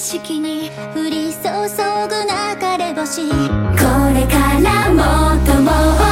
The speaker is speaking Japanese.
景色に降り注ぐ流れ星。これからもっとも